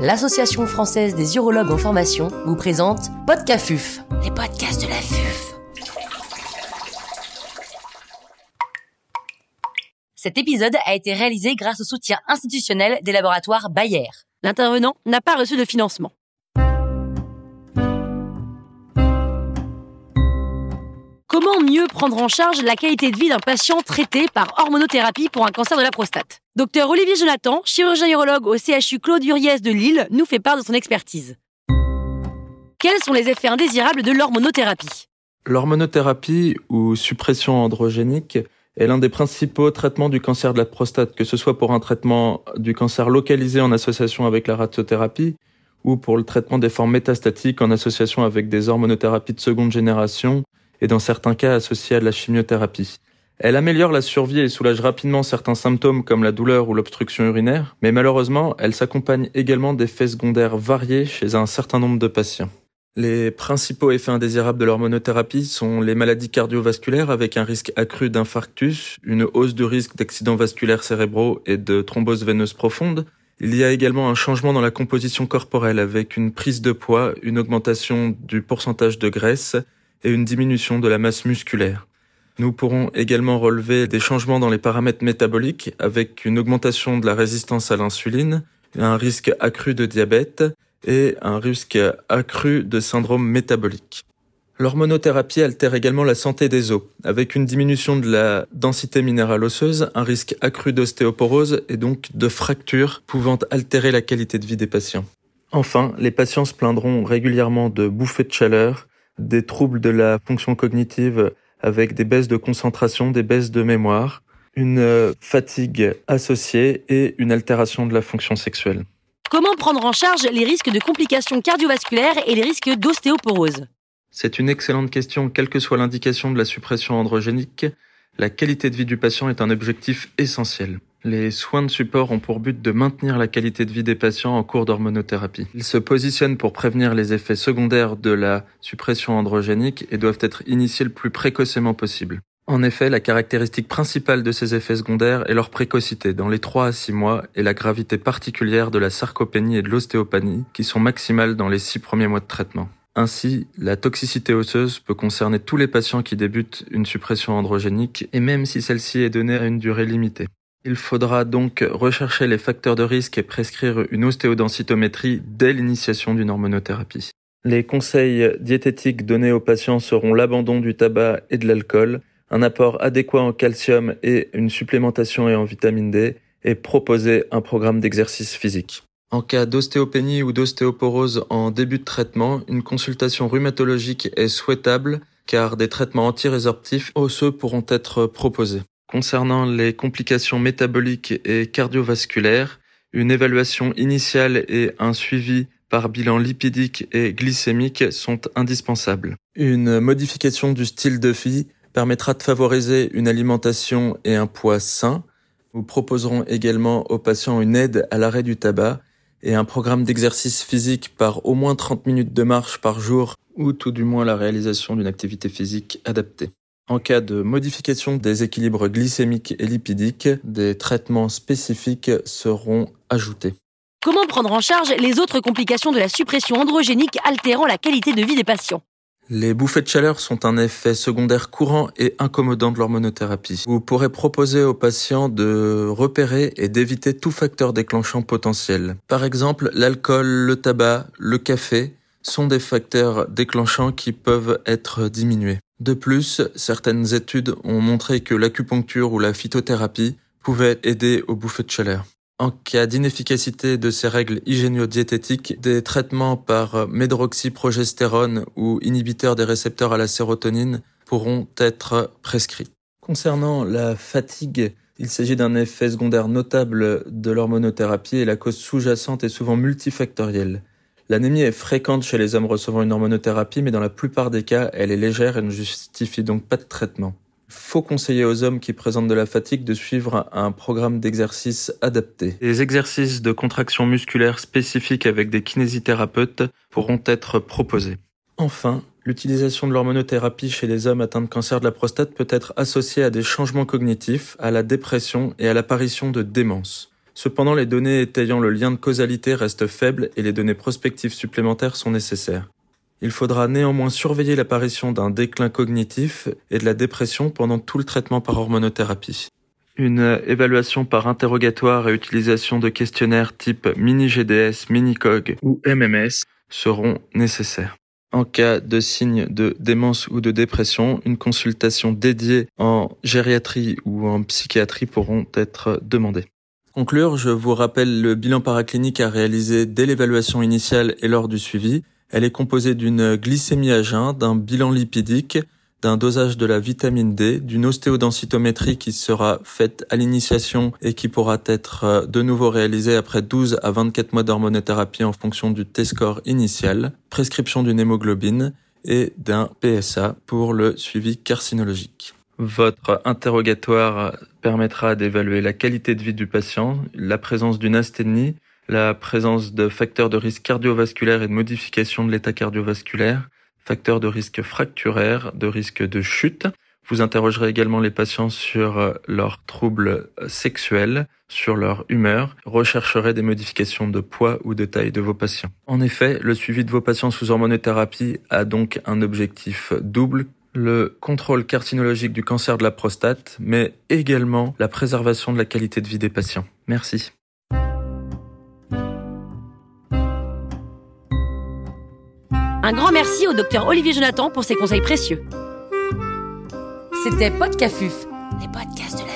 l'Association française des urologues en formation vous présente Podcafuf, les podcasts de la FUF. Cet épisode a été réalisé grâce au soutien institutionnel des laboratoires Bayer. L'intervenant n'a pas reçu de financement. Comment mieux prendre en charge la qualité de vie d'un patient traité par hormonothérapie pour un cancer de la prostate Docteur Olivier Jonathan, chirurgien urologue au CHU Claude Uriès de Lille, nous fait part de son expertise. Quels sont les effets indésirables de l'hormonothérapie L'hormonothérapie ou suppression androgénique est l'un des principaux traitements du cancer de la prostate, que ce soit pour un traitement du cancer localisé en association avec la radiothérapie ou pour le traitement des formes métastatiques en association avec des hormonothérapies de seconde génération et dans certains cas associée à la chimiothérapie. Elle améliore la survie et soulage rapidement certains symptômes comme la douleur ou l'obstruction urinaire, mais malheureusement, elle s'accompagne également d'effets secondaires variés chez un certain nombre de patients. Les principaux effets indésirables de l'hormonothérapie sont les maladies cardiovasculaires avec un risque accru d'infarctus, une hausse du risque d'accidents vasculaires cérébraux et de thrombose veineuse profonde. Il y a également un changement dans la composition corporelle avec une prise de poids, une augmentation du pourcentage de graisse, et une diminution de la masse musculaire. Nous pourrons également relever des changements dans les paramètres métaboliques avec une augmentation de la résistance à l'insuline, un risque accru de diabète et un risque accru de syndrome métabolique. L'hormonothérapie altère également la santé des os, avec une diminution de la densité minérale osseuse, un risque accru d'ostéoporose et donc de fractures pouvant altérer la qualité de vie des patients. Enfin, les patients se plaindront régulièrement de bouffées de chaleur, des troubles de la fonction cognitive avec des baisses de concentration, des baisses de mémoire, une euh, fatigue associée et une altération de la fonction sexuelle. Comment prendre en charge les risques de complications cardiovasculaires et les risques d'ostéoporose? C'est une excellente question, quelle que soit l'indication de la suppression androgénique. La qualité de vie du patient est un objectif essentiel. Les soins de support ont pour but de maintenir la qualité de vie des patients en cours d'hormonothérapie. Ils se positionnent pour prévenir les effets secondaires de la suppression androgénique et doivent être initiés le plus précocement possible. En effet, la caractéristique principale de ces effets secondaires est leur précocité dans les 3 à 6 mois et la gravité particulière de la sarcopénie et de l'ostéopanie qui sont maximales dans les 6 premiers mois de traitement. Ainsi, la toxicité osseuse peut concerner tous les patients qui débutent une suppression androgénique et même si celle-ci est donnée à une durée limitée. Il faudra donc rechercher les facteurs de risque et prescrire une ostéodensitométrie dès l'initiation d'une hormonothérapie. Les conseils diététiques donnés aux patients seront l'abandon du tabac et de l'alcool, un apport adéquat en calcium et une supplémentation et en vitamine D, et proposer un programme d'exercice physique. En cas d'ostéopénie ou d'ostéoporose en début de traitement, une consultation rhumatologique est souhaitable car des traitements antirésorptifs osseux pourront être proposés. Concernant les complications métaboliques et cardiovasculaires, une évaluation initiale et un suivi par bilan lipidique et glycémique sont indispensables. Une modification du style de vie permettra de favoriser une alimentation et un poids sain. Nous proposerons également aux patients une aide à l'arrêt du tabac et un programme d'exercice physique par au moins 30 minutes de marche par jour ou tout du moins la réalisation d'une activité physique adaptée. En cas de modification des équilibres glycémiques et lipidiques, des traitements spécifiques seront ajoutés. Comment prendre en charge les autres complications de la suppression androgénique altérant la qualité de vie des patients? Les bouffées de chaleur sont un effet secondaire courant et incommodant de l'hormonothérapie. Vous pourrez proposer aux patients de repérer et d'éviter tout facteur déclenchant potentiel. Par exemple, l'alcool, le tabac, le café sont des facteurs déclenchants qui peuvent être diminués. De plus, certaines études ont montré que l'acupuncture ou la phytothérapie pouvaient aider aux bouffées de chaleur. En cas d'inefficacité de ces règles hygiéno-diététiques, des traitements par médroxyprogestérone ou inhibiteurs des récepteurs à la sérotonine pourront être prescrits. Concernant la fatigue, il s'agit d'un effet secondaire notable de l'hormonothérapie et la cause sous-jacente est souvent multifactorielle. L'anémie est fréquente chez les hommes recevant une hormonothérapie, mais dans la plupart des cas, elle est légère et ne justifie donc pas de traitement. Il faut conseiller aux hommes qui présentent de la fatigue de suivre un programme d'exercice adapté. Des exercices de contraction musculaire spécifiques avec des kinésithérapeutes pourront être proposés. Enfin, l'utilisation de l'hormonothérapie chez les hommes atteints de cancer de la prostate peut être associée à des changements cognitifs, à la dépression et à l'apparition de démence. Cependant, les données étayant le lien de causalité restent faibles et les données prospectives supplémentaires sont nécessaires. Il faudra néanmoins surveiller l'apparition d'un déclin cognitif et de la dépression pendant tout le traitement par hormonothérapie. Une évaluation par interrogatoire et utilisation de questionnaires type mini-GDS, mini-COG ou MMS seront nécessaires. En cas de signe de démence ou de dépression, une consultation dédiée en gériatrie ou en psychiatrie pourront être demandées. Conclure, je vous rappelle le bilan paraclinique à réaliser dès l'évaluation initiale et lors du suivi. Elle est composée d'une glycémie à jeun, d'un bilan lipidique, d'un dosage de la vitamine D, d'une ostéodensitométrie qui sera faite à l'initiation et qui pourra être euh, de nouveau réalisée après 12 à 24 mois d'hormonothérapie en fonction du T-score initial, prescription d'une hémoglobine et d'un PSA pour le suivi carcinologique. Votre interrogatoire permettra d'évaluer la qualité de vie du patient, la présence d'une asthénie, la présence de facteurs de risque cardiovasculaire et de modification de l'état cardiovasculaire, facteurs de risque fracturaire, de risque de chute. Vous interrogerez également les patients sur euh, leurs troubles sexuels, sur leur humeur, rechercherez des modifications de poids ou de taille de vos patients. En effet, le suivi de vos patients sous hormonothérapie a donc un objectif double le contrôle carcinologique du cancer de la prostate, mais également la préservation de la qualité de vie des patients. Merci. Un grand merci au docteur Olivier Jonathan pour ses conseils précieux. C'était Podcafuf, les podcasts de la